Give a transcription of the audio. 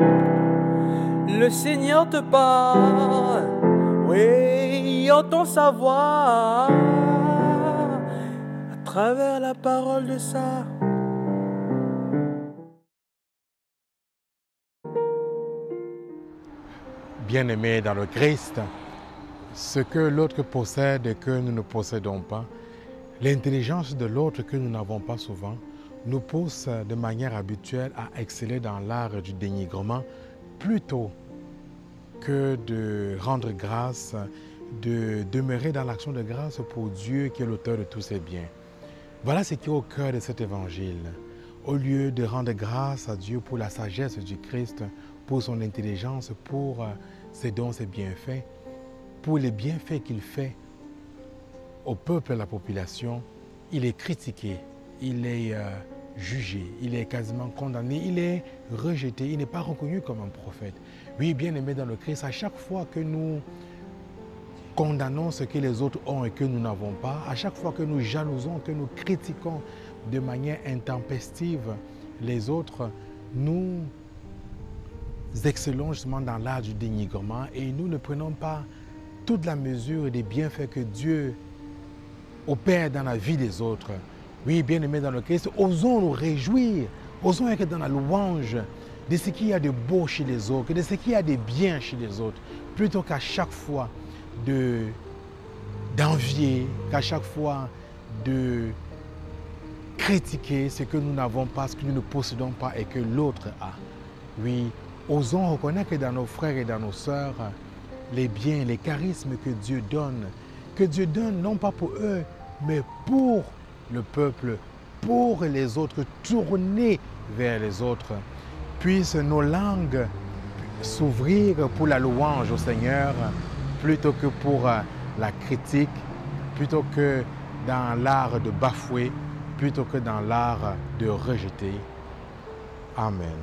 Le Seigneur te parle, oui, entend sa voix à travers la parole de ça. Bien-aimés dans le Christ, ce que l'autre possède et que nous ne possédons pas, l'intelligence de l'autre que nous n'avons pas souvent, nous pousse de manière habituelle à exceller dans l'art du dénigrement plutôt que de rendre grâce, de demeurer dans l'action de grâce pour Dieu qui est l'auteur de tous ses biens. Voilà ce qui est au cœur de cet évangile. Au lieu de rendre grâce à Dieu pour la sagesse du Christ, pour son intelligence, pour ses dons, ses bienfaits, pour les bienfaits qu'il fait au peuple et à la population, il est critiqué, il est euh, jugé, il est quasiment condamné, il est rejeté, il n'est pas reconnu comme un prophète. Oui, bien aimé dans le Christ, à chaque fois que nous condamnons ce que les autres ont et que nous n'avons pas, à chaque fois que nous jalousons, que nous critiquons de manière intempestive les autres, nous excellons justement dans l'art du dénigrement et nous ne prenons pas toute la mesure des bienfaits que Dieu opère dans la vie des autres. Oui, bien aimés dans le Christ, osons nous réjouir, osons être dans la louange de ce qu'il y a de beau chez les autres, de ce qu'il y a de bien chez les autres, plutôt qu'à chaque fois de d'envier, qu'à chaque fois de critiquer ce que nous n'avons pas, ce que nous ne possédons pas et que l'autre a. Oui, osons reconnaître dans nos frères et dans nos sœurs, les biens, les charismes que Dieu donne, que Dieu donne non pas pour eux, mais pour le peuple, pour les autres, tourner vers les autres. Puissent nos langues s'ouvrir pour la louange au Seigneur plutôt que pour la critique, plutôt que dans l'art de bafouer, plutôt que dans l'art de rejeter. Amen.